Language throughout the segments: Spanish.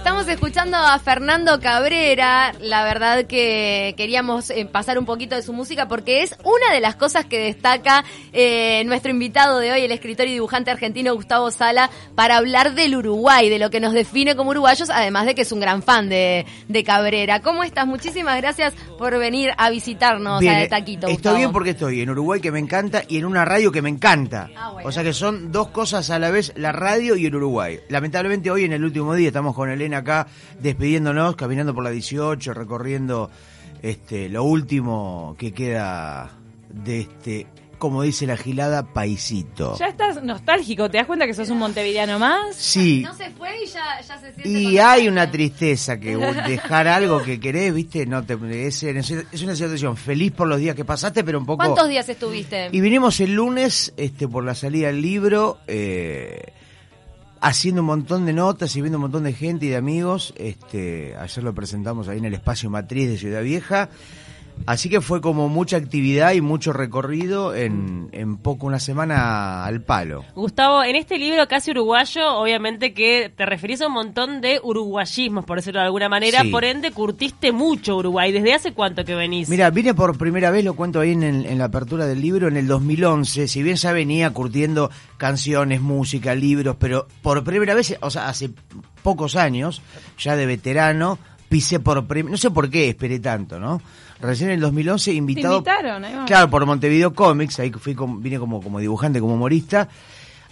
Estamos escuchando a Fernando Cabrera. La verdad que queríamos eh, pasar un poquito de su música porque es una de las cosas que destaca eh, nuestro invitado de hoy, el escritor y dibujante argentino Gustavo Sala, para hablar del Uruguay, de lo que nos define como uruguayos, además de que es un gran fan de, de Cabrera. ¿Cómo estás? Muchísimas gracias por venir a visitarnos a De Taquito. Estoy Gustavo. bien porque estoy en Uruguay que me encanta y en una radio que me encanta. Ah, bueno. O sea que son dos cosas a la vez, la radio y el Uruguay. Lamentablemente hoy en el último día estamos con Elena acá despidiéndonos, caminando por la 18, recorriendo este lo último que queda de este, como dice la gilada, paisito. Ya estás nostálgico, ¿te das cuenta que sos un montevideano más? Sí. No se fue y ya, ya se siente. Y hay una tristeza que dejar algo que querés, viste, no te es, es una situación feliz por los días que pasaste, pero un poco ¿Cuántos días estuviste? Y vinimos el lunes este, por la salida del libro, eh, haciendo un montón de notas y viendo un montón de gente y de amigos. Este, ayer lo presentamos ahí en el espacio matriz de Ciudad Vieja. Así que fue como mucha actividad y mucho recorrido en, en poco una semana al palo. Gustavo, en este libro casi uruguayo, obviamente que te referís a un montón de uruguayismos, por decirlo de alguna manera, Sí. por ende curtiste mucho Uruguay. ¿Desde hace cuánto que venís? Mira, vine por primera vez, lo cuento ahí en, el- en la apertura del libro, en el 2011. Si bien ya venía curtiendo canciones, música, libros, pero por primera vez, o sea, hace pocos años, ya de veterano, pisé por primera No sé por qué esperé tanto, ¿no? Recién en el 2011, invitado. invitaron, ahí. Claro, por Montevideo Comics, ahí fui con- vine como, como dibujante, como humorista.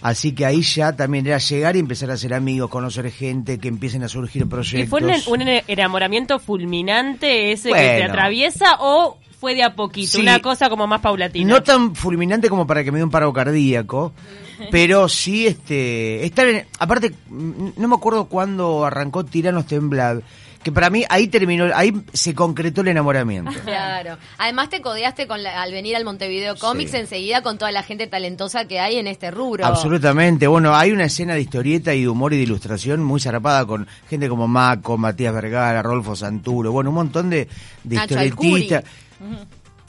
Así que ahí ya también era llegar y empezar a ser amigos, conocer gente, que empiecen a surgir ¿Y proyectos. fue un, un enamoramiento fulminante ese que te atraviesa o fue de a poquito? Sí. Una cosa como más paulatina. No tan fulminante como para que me dé un paro cardíaco, pero sí, este, estar en, aparte, no me acuerdo cuándo arrancó Tiranos Temblad, que para mí ahí terminó, ahí se concretó el enamoramiento. Claro. Además te codeaste con la- al venir al Montevideo Comics Sí. enseguida con toda la gente talentosa que hay en este rubro. Absolutamente, bueno, hay una escena de historieta y de humor y de ilustración muy zarpada con gente como Maco, Matías Vergara, Rolfo Santuro, bueno, un montón de, de historietistas.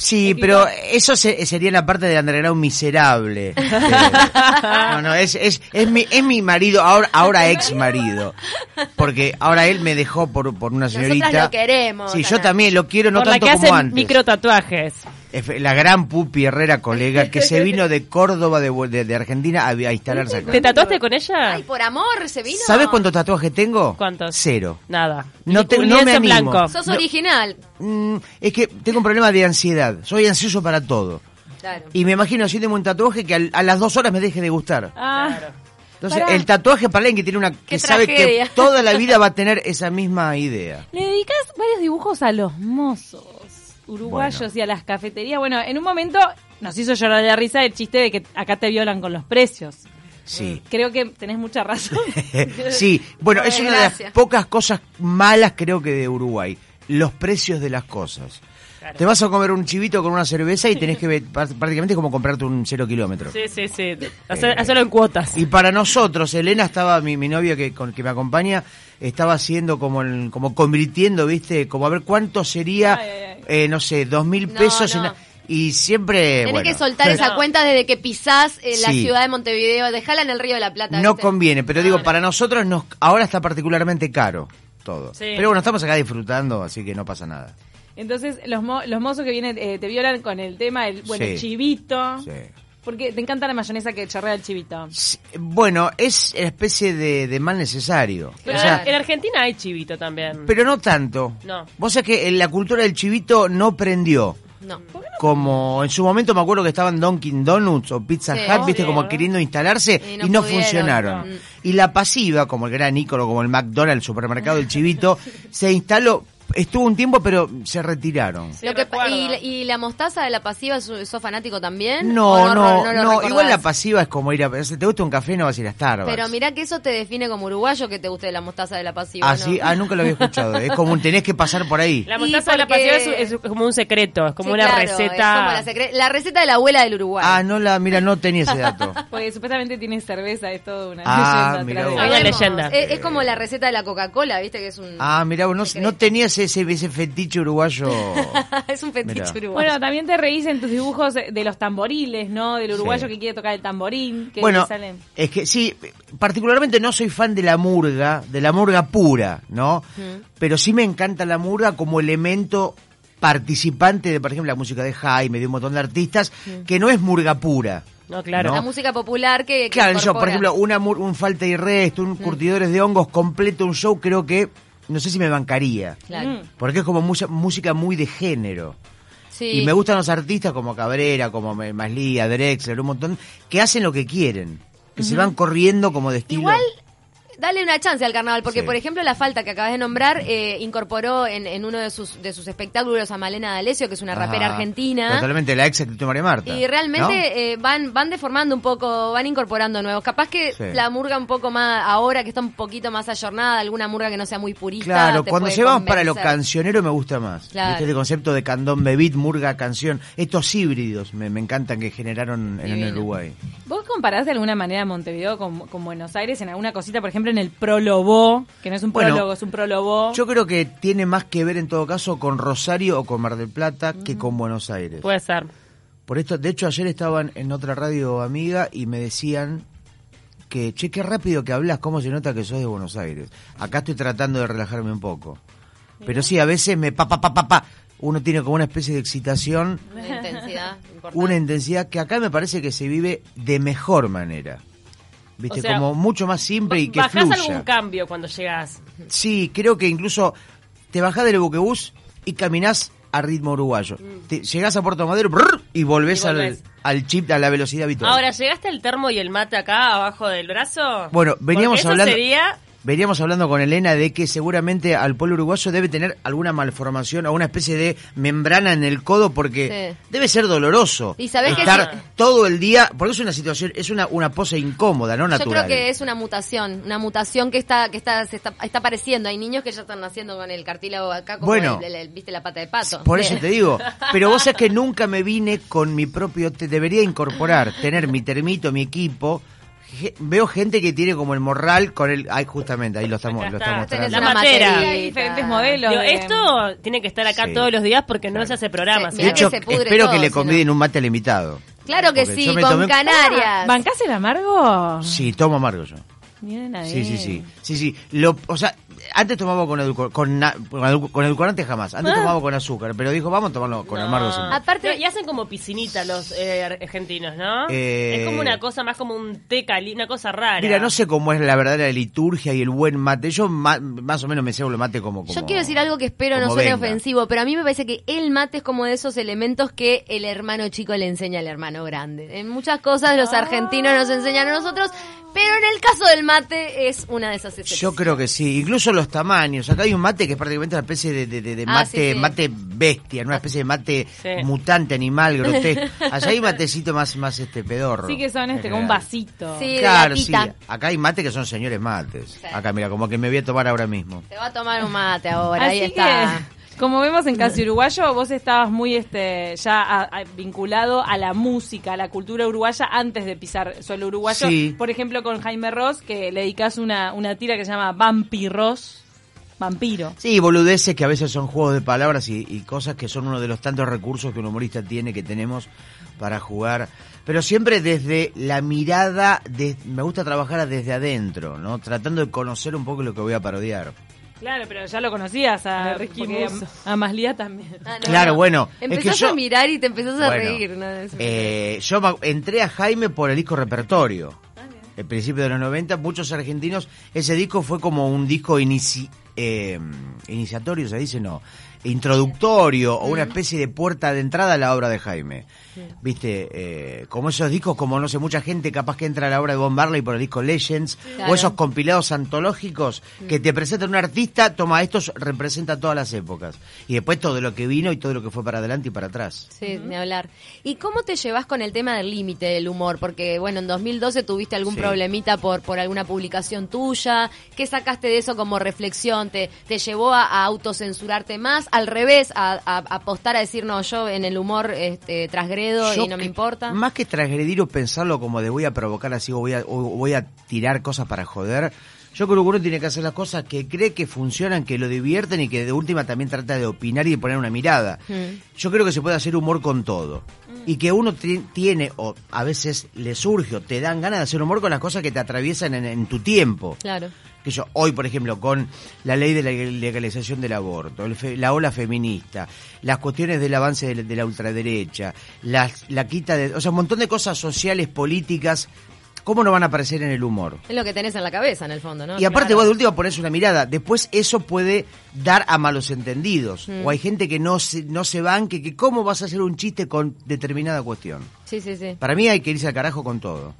Sí, pero eso se- sería la parte del underground miserable. Eh, no, no, es, es, es, mi, es mi marido, ahora, ahora ex marido. Porque ahora él me dejó por, por una Nosotras señorita. lo queremos, Sí, yo también lo quiero, no por la tanto que como hacen antes. micro tatuajes. La gran Pupi Herrera, colega, que se vino de Córdoba, de, de, de Argentina, a, a instalarse acá. ¿Te tatuaste con ella? Ay, por amor, se vino. ¿Sabes cuántos tatuajes tengo? ¿Cuántos? Cero. Nada. No te- no me animo. blanco. Sos No. original. Mm, es que tengo un problema de ansiedad. Soy ansioso para todo. Claro. Y me imagino haciéndome un tatuaje que al- a las dos horas me deje de gustar. Ah, Entonces, Pará. el tatuaje para alguien que tiene una que Qué sabe tragedia. que toda la vida va a tener esa misma idea. Le dedicas varios dibujos a los mozos uruguayos Bueno. y a las cafeterías. Bueno, en un momento nos hizo llorar de la risa el chiste de que acá te violan con los precios. Sí. Creo que tenés mucha razón. sí, bueno, es una de las pocas cosas malas creo que de Uruguay, los precios de las cosas. Te vas a comer un chivito con una cerveza y tenés que ver, pr- prácticamente como comprarte un cero kilómetro. sí, sí, sí. Hacer- hacerlo en cuotas. Y para nosotros, Elena estaba, mi, mi novia que, con, que me acompaña, estaba haciendo como, el- como convirtiendo, ¿viste? Como a ver cuánto sería, Ay, ay, ay. eh, no sé, dos mil No, pesos. no. en- y siempre. Tenés bueno, que soltar esa No. cuenta desde que pisás eh, la Sí. ciudad de Montevideo. Dejala en el Río de la Plata. No ¿viste? conviene, pero digo, para nosotros nos, ahora está particularmente caro todo. Sí. Pero bueno, estamos acá disfrutando, así que no pasa nada. Entonces, los, mo- los mozos que vienen eh, te violan con el tema del bueno, Sí. el chivito. Sí. Porque te encanta la mayonesa que chorrea el chivito. Sí, Bueno, es especie de, de mal necesario. Pero O sea, en Argentina hay chivito también. pero no tanto. No. Vos sabés que en la cultura del chivito no prendió. No. como en su momento me acuerdo que estaban Dunkin' Donuts o Pizza Sí, Hut, viste, como queriendo instalarse Y y no pudieron. funcionaron. Y la pasiva, como el gran ícono, como el McDonald's, el supermercado del Chivito, se instaló, estuvo un tiempo, pero se retiraron. Sí, Lo que pa- recuerdo. y, y la mostaza de la pasiva, ¿sos fanático también? No, ¿O no, no, recordás? igual la pasiva es como ir a... Si te gusta un café, no vas a ir a Starbucks. Pero mirá que eso te define como uruguayo que te guste la mostaza de la pasiva. Ah, ¿no? sí, ah, nunca lo había escuchado. Es como un tenés que pasar por ahí. La mostaza de la pasiva es, es como un secreto, es como Sí, una claro, receta. es como la, secre- la receta de la abuela del Uruguay. Ah, no la, mira, no tenía ese dato. Porque supuestamente tiene cerveza, es todo una Ah, leyenda. mirá. Una leyenda. Es, es como la receta de la Coca-Cola, viste que es un... Ah, mirá, vos, no, no tenía ese ese, ese, ese fetiche uruguayo. es un fetiche Mirá. uruguayo. Bueno, también te reís en tus dibujos de los tamboriles, ¿no? Del uruguayo Sí. que quiere tocar el tamborín, que bueno, salen. es que sí, particularmente no soy fan de la murga, de la murga pura, ¿no? Pero sí me encanta la murga como elemento participante de, por ejemplo, la música de Jaime, de un montón de artistas, que no es murga pura. No, claro. ¿no? La música popular que, que Claro, yo, por ejemplo, una, un falta y resto, un curtidores de hongos completo, un show, creo que, no sé si me bancaría. Claro. Mm. Porque es como mucha, música muy de género. Sí. Y me gustan los artistas como Cabrera, como Me- Maslía, Drexler, un montón, que hacen lo que quieren. Que se van corriendo como de estilo. Igual, dale una chance al carnaval, porque Sí. por ejemplo la falta que acabas de nombrar eh, incorporó en, en uno de sus, de sus espectáculos a Malena D'Alessio, que es una rapera Ah, argentina. Totalmente, la ex de María Marta. Y realmente ¿no? eh, van van deformando un poco, van incorporando nuevos. Capaz que Sí. la murga un poco más, ahora que está un poquito más ayornada, alguna murga que no sea muy purista. Claro, te cuando puede llevamos para lo cancionero me gusta más. Claro. Este concepto de candombe beat, murga, canción. Estos híbridos me, me encantan que generaron en. Uruguay. ¿Vos comparás de alguna manera Montevideo con, con Buenos Aires en alguna cosita, por ejemplo, en el prólogo, que no es un Bueno, prólogo, es un prólogo? Yo creo que tiene más que ver en todo caso con Rosario o con Mar del Plata que con Buenos Aires. Puede ser. Por esto, de hecho, ayer estaban en otra radio amiga y me decían que, che, qué rápido que hablas, cómo se nota que sos de Buenos Aires. Acá estoy tratando de relajarme un poco. Pero sí, a veces me pa, pa, pa, pa, pa. Uno tiene como una especie de excitación, Una intensidad importante. una intensidad que acá me parece que se vive de mejor manera. Viste, O sea, como mucho más simple y que ¿Bajás fluya. algún cambio cuando llegas? Sí, creo que incluso te bajás del buquebús y caminás a ritmo uruguayo. Te- llegás a Puerto Madero brrr, y volvés, Mm. Y volvés. Al, al chip, a la velocidad habitual. Ahora, ¿llegaste el termo y el mate acá abajo del brazo? Bueno, veníamos Porque eso hablando- sería... Veníamos hablando con Elena de que seguramente al pueblo uruguayo debe tener alguna malformación o una especie de membrana en el codo porque Sí. debe ser doloroso Y sabés que estar sí. todo el día, porque es una situación, es una, una pose incómoda, no Yo natural. creo que es una mutación, una mutación que está que está se está, está apareciendo. Hay niños que ya están naciendo con el cartílago acá como Bueno. el- el- el- viste la pata de pato. Por eso te digo. Pero vos sabés que nunca me vine con mi propio. Te debería incorporar, tener mi termito, mi equipo. Veo gente que tiene como el morral con el. Ay, justamente, ahí lo estamos, Acá lo estamos La matera. Hay diferentes modelos. Digo, de- esto tiene que estar acá Sí. todos los días porque no se hace programa. De que hecho, se pudre espero todo, que le conviden un mate al invitado. Claro que Porque sí, con tomé- Canarias. ¿Bancás el amargo? Sí, tomo amargo yo. Miren ahí. Sí, sí, sí. Sí, sí. Lo, o sea, antes tomaba con, edulcor, con, con edul- con edulcorante jamás. Antes tomaba con azúcar, pero dijo, vamos a tomarlo con No. amargo siempre. Aparte- y hacen como piscinita los eh, ar- argentinos, ¿no? Eh, Es como una cosa más como un té cali, una cosa rara. Mira, no sé cómo es la verdadera liturgia y el buen mate. Yo ma- más o menos me cebo el mate como, como Yo quiero decir algo que espero no suene venga. ofensivo, pero a mí me parece que el mate es como de esos elementos que el hermano chico le enseña al hermano grande. En muchas cosas los argentinos nos enseñan a nosotros, pero en el caso del mate es una de esas excepciones. Yo creo que sí, incluso los tamaños. Acá hay un mate que es prácticamente una especie de, de- de- de Ah, mate, sí, sí. mate bestia, ¿no? una especie de mate Sí. mutante, animal, grotesco. Allá hay matecito más, más este pedorro. Sí que son este, con un vasito. Claro, sí. Acá hay mate que son señores mates. Sí. Acá, mira, como que me voy a tomar ahora mismo. Te va a tomar un mate ahora, Así ahí está. que, como vemos en Casi Uruguayo, vos estabas muy este ya a- a- vinculado a la música, a la cultura uruguaya antes de pisar suelo uruguayo. Sí. Por ejemplo, con Jaime Ross, que le dedicas una, una tira que se llama Vampiros. Vampiro. Sí, boludeces que a veces son juegos de palabras y, y cosas que son uno de los tantos recursos que un humorista tiene, que tenemos para jugar. Pero siempre desde la mirada, de, me gusta trabajar desde adentro, ¿no? Tratando de conocer un poco lo que voy a parodiar. Claro, pero ya lo conocías a A Ricky a, a Maslía también. Ah, no, Claro, no. bueno, es que Empezás yo- a mirar y te empezás a Bueno, reír. Eh, yo entré a Jaime por el disco repertorio. El principio de los 90, muchos argentinos, ese disco fue como un disco inici- eh, iniciatorio, se dice, no, introductorio o una especie de puerta de entrada a la obra de Jaime. Viste, eh, como esos discos, como no sé, mucha gente capaz que entra a la obra de Bob Marley por el disco Legends, Claro. o esos compilados antológicos que te presentan un artista, toma, estos representa todas las épocas. Y después todo lo que vino y todo lo que fue para adelante y para atrás. Sí, ni hablar. ¿Y cómo te llevas con el tema del límite del humor? Porque, bueno, en 2012 tuviste algún Sí. problemita por, por alguna publicación tuya. ¿Qué sacaste de eso como reflexión? ¿Te, te llevó a, a autocensurarte más? ¿Al revés? A, a, a apostar a decir, no, yo en el humor este, transgredo Yo y no me importa? Más que transgredir o pensarlo como de voy a provocar así o voy a, o voy a tirar cosas para joder, Yo creo que uno tiene que hacer las cosas que cree que funcionan, que lo divierten y que de última también trata de opinar y de poner una mirada. Yo creo que se puede hacer humor con todo. Y que uno ti- tiene, o a veces le surge, o te dan ganas de hacer humor con las cosas que te atraviesan en, en tu tiempo. Claro. Que yo, hoy, por ejemplo, con la ley de la legalización del aborto, el fe- la ola feminista, las cuestiones del avance de, la- de la ultraderecha, las- la quita de. O sea, un montón de cosas sociales, políticas. ¿Cómo no van a aparecer en el humor? Es lo que tenés en la cabeza, en el fondo, ¿no? Y aparte Claro. vos de última pones una mirada, después eso puede dar a malos entendidos. Mm. O hay gente que no se, no se banque, que cómo vas a hacer un chiste con determinada cuestión. Sí, sí, sí. Para mí hay que irse al carajo con todo.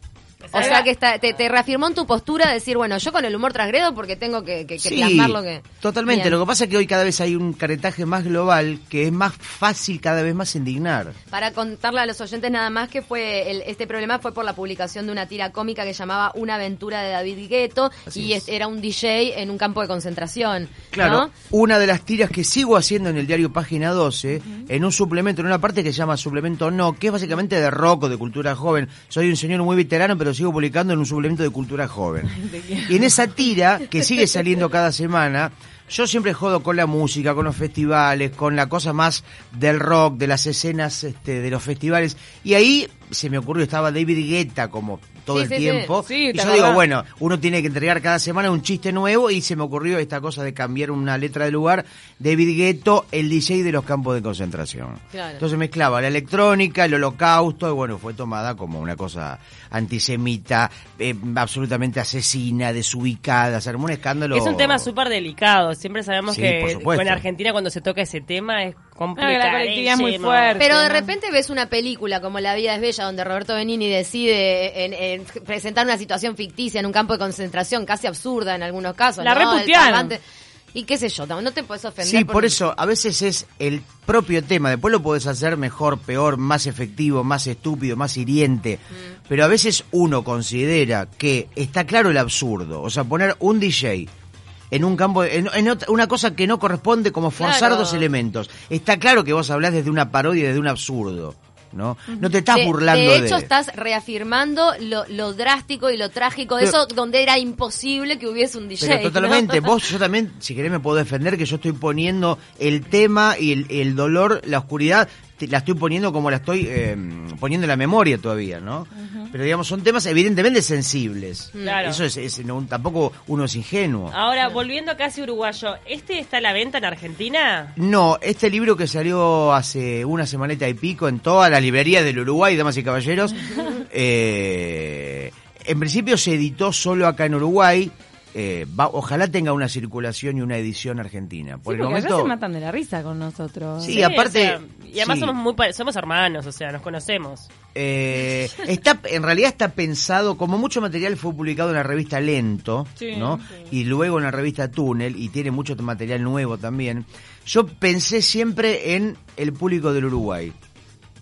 O sea que está, te, te reafirmó en tu postura de decir, bueno, yo con el humor transgredo porque tengo que, que, que Sí, plasmar lo que... totalmente. Bien. Lo que pasa es que hoy cada vez hay un caretaje más global que es más fácil cada vez más indignar. Para contarle a los oyentes nada más que fue el- este problema fue por la publicación de una tira cómica que llamaba Una aventura de David Gueto Así y es. era un DJ en un campo de concentración. Claro, ¿no? una de las tiras que sigo haciendo en el diario Página 12, en un suplemento, en una parte que se llama Suplemento No, que es básicamente de rock o de cultura joven. Soy un señor muy veterano, pero sigo publicando en un suplemento de cultura joven. Y en esa tira, que sigue saliendo cada semana, yo siempre jodo con la música, con los festivales, con la cosa más del rock, de las escenas este, de los festivales. Y ahí se me ocurrió, estaba David Guetta como todo Sí, el sí, tiempo. Sí, y ¿te yo digo, bueno, uno tiene que entregar cada semana un chiste nuevo y se me ocurrió esta cosa de cambiar una letra de lugar. David Gueto, el DJ de los campos de concentración. Claro. Entonces mezclaba la electrónica, el holocausto, y bueno, fue tomada como una cosa antisemita, eh, absolutamente asesina, desubicada, se armó un escándalo. Es un tema súper delicado. Siempre sabemos que en Argentina cuando se toca ese tema es Complicado. la colectividad es muy fuerte. Pero de ¿no? repente ves una película como La vida es bella donde Roberto Benini decide en, en presentar una situación ficticia en un campo de concentración casi absurda en algunos casos. La ¿no? Reputearon. Y qué sé yo, no te puedes ofender. Sí, por eso, a veces es el propio tema, después lo podés hacer mejor, peor, más efectivo, más estúpido, más hiriente, Mm. pero a veces uno considera que está claro el absurdo, o sea, poner un DJ en un campo, en, en otra- una cosa que no corresponde como forzar Claro. dos elementos. Está claro que vos hablás desde una parodia, desde un absurdo, ¿no? No te estás de, burlando de de... hecho, estás reafirmando lo, lo drástico y lo trágico de Pero- eso donde era imposible que hubiese un DJ. Pero totalmente, ¿no? vos, yo también, si querés me puedo defender que yo estoy poniendo el tema y el, el dolor, la oscuridad, la estoy poniendo como la estoy eh, poniendo en la memoria todavía, ¿no? Pero digamos, son temas evidentemente sensibles. Claro. Eso es, es- no, tampoco uno es ingenuo. Ahora, volviendo casi uruguayo, ¿este está a la venta en Argentina? No, este libro que salió hace una semanita y pico en todas las librerías del Uruguay, damas y caballeros, eh, en principio se editó solo acá en Uruguay. Eh, va- ojalá tenga una circulación y una edición argentina. Por Sí, el momento, se matan de la risa con nosotros. Sí, aparte- o sea, y además sí. somos muy somos hermanos, o sea, nos conocemos. Eh, está, en realidad está pensado, como mucho material fue publicado en la revista Lento, Sí, ¿no? sí. Y luego en la revista Túnel, y tiene mucho material nuevo también. Yo pensé siempre en el público del Uruguay.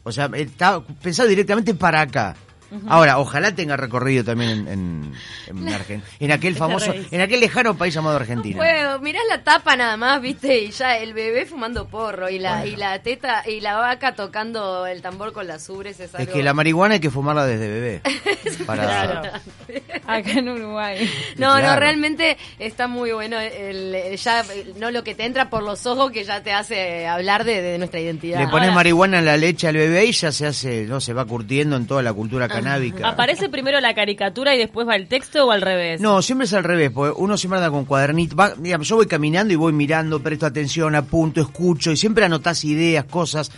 O sea, está pensado directamente para acá. Ahora, ojalá tenga recorrido también en, en, en, Argen- en aquel famoso, en aquel lejano país llamado Argentina. Puedo, mirás la tapa nada más, viste, y ya el bebé fumando porro y la y la teta y la vaca tocando el tambor con las ubres es que la marihuana hay que fumarla desde bebé. Para, Claro. Acá en Uruguay. No, no, realmente está muy bueno el, el- ya no lo que te entra por los ojos que ya te hace hablar de, de nuestra identidad. Le pones Ahora- marihuana en la leche al bebé y ya se hace, no, se va curtiendo en toda la cultura Ah. Canábica. ¿Aparece primero la caricatura y después va el texto o al revés? No, siempre es al revés, porque uno siempre anda con cuadernito. Va, digamos, yo voy caminando y voy mirando, presto atención, apunto, escucho y siempre anotás ideas, cosas.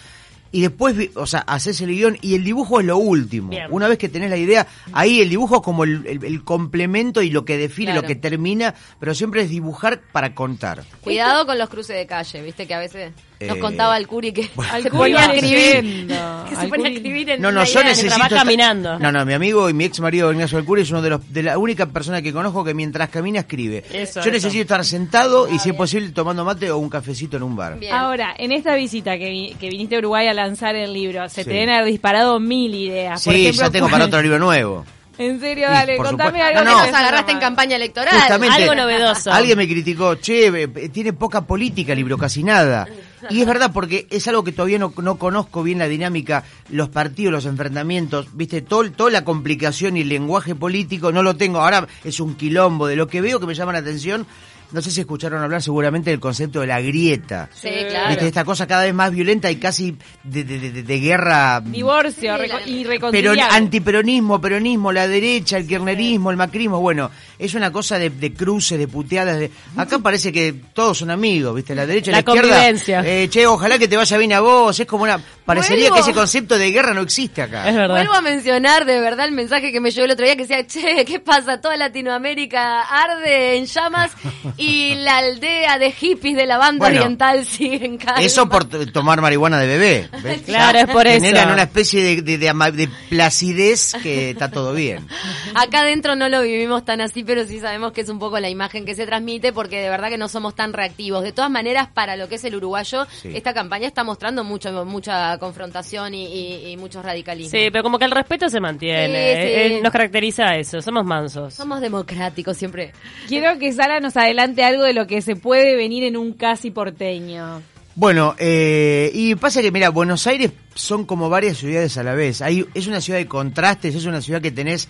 Y después, o sea, haces el guion y el dibujo es lo último. Bien. Una vez que tenés la idea, ahí el dibujo es como el, el- el complemento y lo que define, Claro. lo que termina, pero siempre es dibujar para contar. Cuidado con los cruces de calle, viste que a veces nos Eh, contaba el curi que Al se Curi ponía a escribir. Que se ponía a Curi- escribir en No, no, yo necesito. caminando. No, no, mi amigo y mi ex marido Ignacio Alcuri es uno de los de la única persona que conozco que mientras camina escribe. Eso, yo eso. necesito estar sentado y si es posible tomando mate o un cafecito en un bar. Bien. Ahora, en esta visita que, vi- que viniste a Uruguay a lanzar el libro, se Sí. te deben haber disparado mil ideas. Por Sí, ejemplo, ya tengo ¿cuál- para otro libro nuevo. En serio, dale, por contame supuesto. algo. No, que no. Nos agarraste en campaña electoral. Justamente, Algo novedoso. Alguien me criticó, che, eh, tiene poca política el libro, casi nada. Y es verdad, porque es algo que todavía no, no conozco bien la dinámica, los partidos, los enfrentamientos, viste, todo, toda la complicación y el lenguaje político, no lo tengo. Ahora es un quilombo de lo que veo que me llama la atención. No sé si escucharon hablar seguramente del concepto de la grieta. Sí, claro. Viste, esta cosa cada vez más violenta y casi de, de- de- de guerra Divorcio Sí, y pero antiperonismo, peronismo, la derecha, el kirchnerismo, el macrismo, bueno, es una cosa de, de cruces, de puteadas. De... Acá parece que todos son amigos, ¿viste? La derecha y la, La izquierda. convivencia. eh, che, ojalá que te vaya bien a vos. Es como una. Parecería Vuelvo. que ese concepto de guerra no existe acá. Es verdad. Vuelvo a mencionar de verdad el mensaje que me llegó el otro día que decía, che, ¿qué pasa? Toda Latinoamérica arde en llamas y la aldea de hippies de la banda Bueno, oriental sigue en calma. Eso por tomar marihuana de bebé. ¿ves? Claro, Ya es por eso. Generan una especie de, de, de ama- de placidez que está todo bien. Acá adentro no lo vivimos tan así, pero sí sabemos que es un poco la imagen que se transmite porque de verdad que no somos tan reactivos. De todas maneras, para lo que es el uruguayo, Sí. esta campaña está mostrando mucho, mucha confrontación y, y, y muchos radicalismos. Sí, pero como que el respeto se mantiene. Sí, Eh, sí. eh, nos caracteriza eso, somos mansos. Somos democráticos siempre. Quiero que Sara nos adelante algo de lo que se puede venir en un casi porteño. Bueno, eh, y pasa que, mira, Buenos Aires son como varias ciudades a la vez. Hay, es una ciudad de contrastes, es una ciudad que tenés...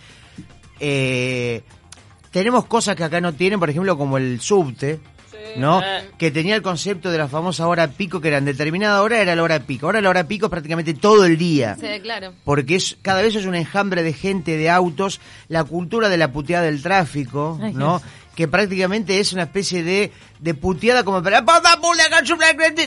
Eh, tenemos cosas que acá no tienen, por ejemplo, como el subte, ¿no? Eh. Que tenía el concepto de la famosa hora pico, que era en determinada hora era la hora pico. Ahora la hora pico es prácticamente todo el día. Sí, claro. Porque es cada vez es un enjambre de gente, de autos, la cultura de la puteada del tráfico, ¿no? Que prácticamente es una especie de, de puteada como para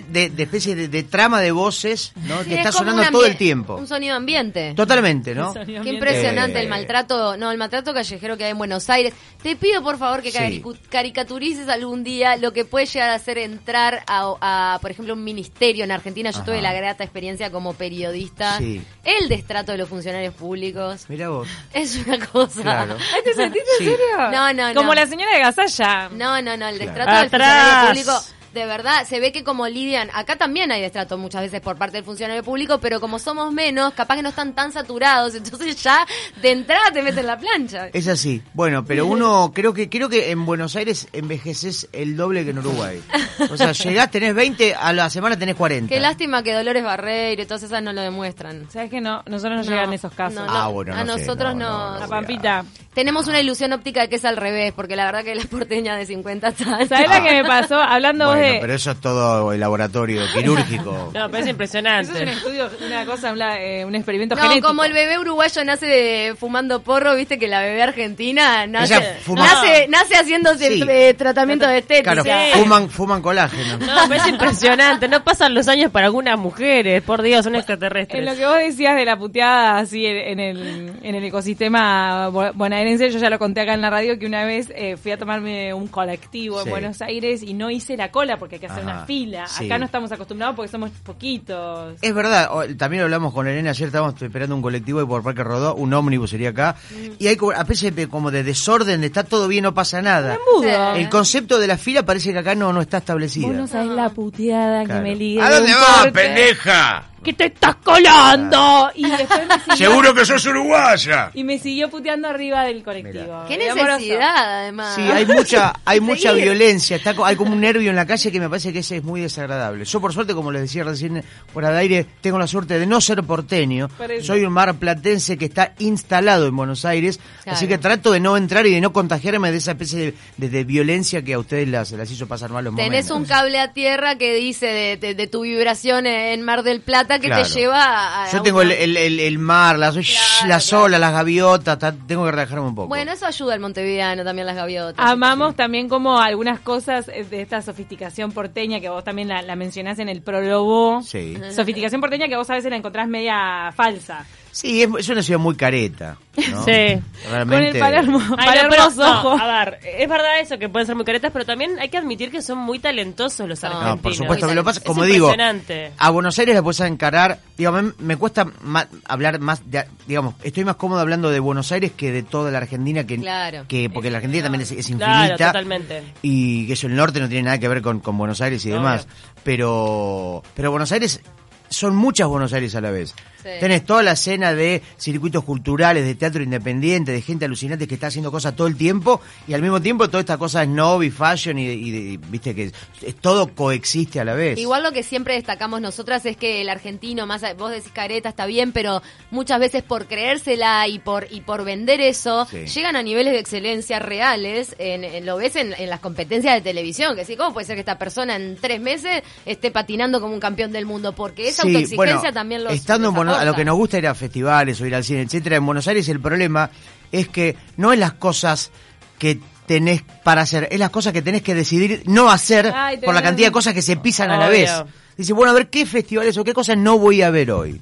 de, de especie de, de trama de voces, ¿no? Sí, que es está sonando todo el tiempo. Un sonido ambiente. Totalmente, ¿no? Qué impresionante Eh, el maltrato, no, el maltrato callejero que hay en Buenos Aires. Te pido por favor que Sí. caricaturices algún día lo que puede llegar a ser entrar a, a, por ejemplo, un ministerio en Argentina. Yo Ajá. tuve la grata experiencia como periodista. Sí. El destrato de los funcionarios públicos. Mira vos. Es una cosa. Claro. ¿Ay, ¿Te sentiste Sí. en serio? No, no, no. Como la señora de Gasalla. No, no, no, el Claro. destrato del Atrás. Funcionario público. De verdad, se ve que como lidian, acá también hay destrato muchas veces por parte del funcionario público, pero como somos menos, capaz que no están tan saturados, entonces ya de entrada te meten la plancha. Es así. Bueno, pero uno creo que creo que en Buenos Aires envejeces el doble que en Uruguay. O sea, llegás, tenés 20, a la semana tenés 40. Qué lástima que Dolores Barreiro y todas esas no lo demuestran. ¿Sabes que no? Nosotros nos No, llegan esos casos. no, Ah, bueno, a sé, nosotros no, La Pampita. Tenemos una ilusión óptica de que es al revés, porque la verdad que la porteña de 50 está... ¿Sabes la que me pasó? Hablando vos Bueno, de... pero eso es todo el laboratorio quirúrgico. No, pero es Eso impresionante. es un estudio, una cosa, una, eh, un experimento No, genético. como el bebé uruguayo nace de- fumando porro, viste que la bebé argentina nace, Ella fuma- nace, nace haciéndose Sí. eh, tratamiento de estética. Claro, fuman, fuman colágeno. No, pero es impresionante. No pasan los años para algunas mujeres. Por Dios, son En extraterrestres. lo que vos decías de la puteada así en, en el, en el ecosistema bo- bonaerense, yo ya lo conté acá en la radio que una vez eh, fui a tomarme un colectivo en. Buenos Aires y no hice la cola porque hay que hacer Ajá, una fila. sí. Acá no estamos acostumbrados porque somos poquitos. Es verdad, también hablamos con Elena ayer, estábamos esperando un colectivo y por Parque Rodó, un ómnibus sería acá, y hay como, a veces como de desorden, de está todo bien, no pasa nada. Mudo. El concepto de la fila parece que acá no, no está establecido. Vos no sabés la puteada Claro. que me ligue. ¿A de dónde vas, pendeja? ¿Qué te estás colando? Y después me siguió, Seguro que sos uruguaya. y me siguió puteando arriba del colectivo. Qué amoroso. necesidad, además. Sí, hay mucha, hay mucha seguir. violencia, está, co- hay como un nervio en la calle que me parece que ese es muy desagradable. Yo por suerte, como les decía recién por al aire, tengo la suerte de no ser porteño. Por eso. Soy un mar platense que está instalado en Buenos Aires, Claro. así que trato de no entrar y de no contagiarme de esa especie de, de- de violencia que a ustedes las, las hizo pasar malos Tenés momentos. un cable a tierra que dice de, de- de tu vibración en Mar del Plata que Claro. te lleva a... Yo tengo el, una- el, el- el mar, las, las claro. olas, las gaviotas, ta- tengo que relajarme un poco. Bueno, eso ayuda al montevideano también las gaviotas. Amamos también como algunas cosas eh, de esta sofisticación porteña que vos también la, la mencionás en el prólogo. Sí. Sofisticación porteña que vos a veces la encontrás media falsa. Sí, es, es una ciudad muy careta. ¿no? Sí. Realmente. Con el Palermo, Ay, no, Palermo pero- ojos. no, a ver, es verdad eso que pueden ser muy caretas, pero también hay que admitir que son muy talentosos los No, argentinos. No, por supuesto que lo pasa, Es como digo, a Buenos Aires la puedes encarar, digo, me, me cuesta hablar más, de, digamos, estoy más cómodo hablando de Buenos Aires que de toda la Argentina, que, Claro. que porque la Argentina también es, es Claro, infinita. totalmente. Y que eso, el norte no tiene nada que ver con, con Buenos Aires y Obvio. demás. Pero, pero Buenos Aires son muchas Buenos Aires a la vez. Sí. Tenés toda la escena de circuitos culturales, de teatro independiente, de gente alucinante que está haciendo cosas todo el tiempo y al mismo tiempo toda esta cosa snob y fashion y, viste que es- todo coexiste a la vez. Igual lo que siempre destacamos nosotras es que el argentino, más vos decís careta, está bien, pero muchas veces por creérsela y por y por vender eso, Sí. llegan a niveles de excelencia reales. En, en- lo ves en, en las competencias de televisión, que sí, ¿cómo puede ser que esta persona en tres meses esté patinando como un campeón del mundo? Porque esa autoexigencia bueno, también los estando en Buenos- a lo que nos gusta ir a festivales o ir al cine, etcétera, en Buenos Aires el problema es que no es las cosas que tenés para hacer, es las cosas que tenés que decidir no hacer Ay, por la cantidad de cosas que se pisan a la vez. Dice, bueno, a ver qué festivales o qué cosas no voy a ver hoy.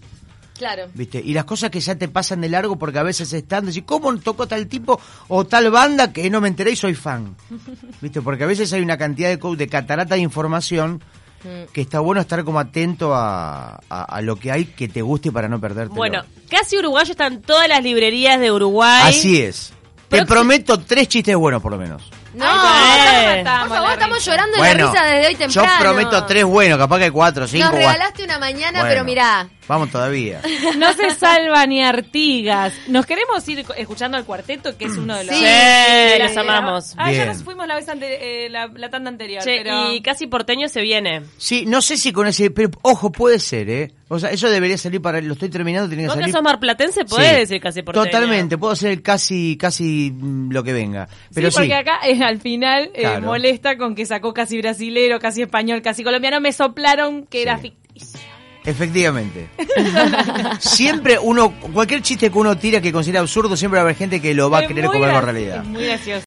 Claro. ¿Viste? Y las cosas que ya te pasan de largo porque a veces están, decís, ¿cómo tocó tal tipo o tal banda que no me enteré y soy fan? ¿Viste? Porque a veces hay una cantidad de, de catarata de información Mm. que está bueno estar como atento a, a- a lo que hay que te guste para no perderte. Bueno, casi uruguayo está en todas las librerías de Uruguay. Así es. Te prometo tres chistes buenos por lo menos. No, Ay, bueno. ya por favor, estamos llorando de la risa desde hoy yo temprano. prometo tres buenos, capaz que hay cuatro, cinco. Nos regalaste una mañana, Bueno, pero mirá. Vamos todavía. No se salva ni Artigas. Nos queremos ir escuchando al cuarteto, que es uno de los. Sí, de los amamos. Ah, ya nos fuimos la vez ante, eh, la, la tanda anterior. Che, pero... y casi porteño se viene. Sí, no sé si con ese, pero ojo, puede ser, ¿eh? O sea, eso debería salir para, lo estoy terminando, tiene que Vos que salir. sos marplatense podés Sí. decir casi porteño. Totalmente, puedo hacer el casi, casi mm, lo que venga. Pero sí, sí, porque acá eh, al final eh, Claro. molesta con que sacó casi brasilero, casi español, casi colombiano. Me soplaron que era Sí. ficticio. Efectivamente. siempre uno, cualquier chiste que uno tira que considera absurdo, siempre va a haber gente que lo va a querer por graci- realidad. Es muy gracioso.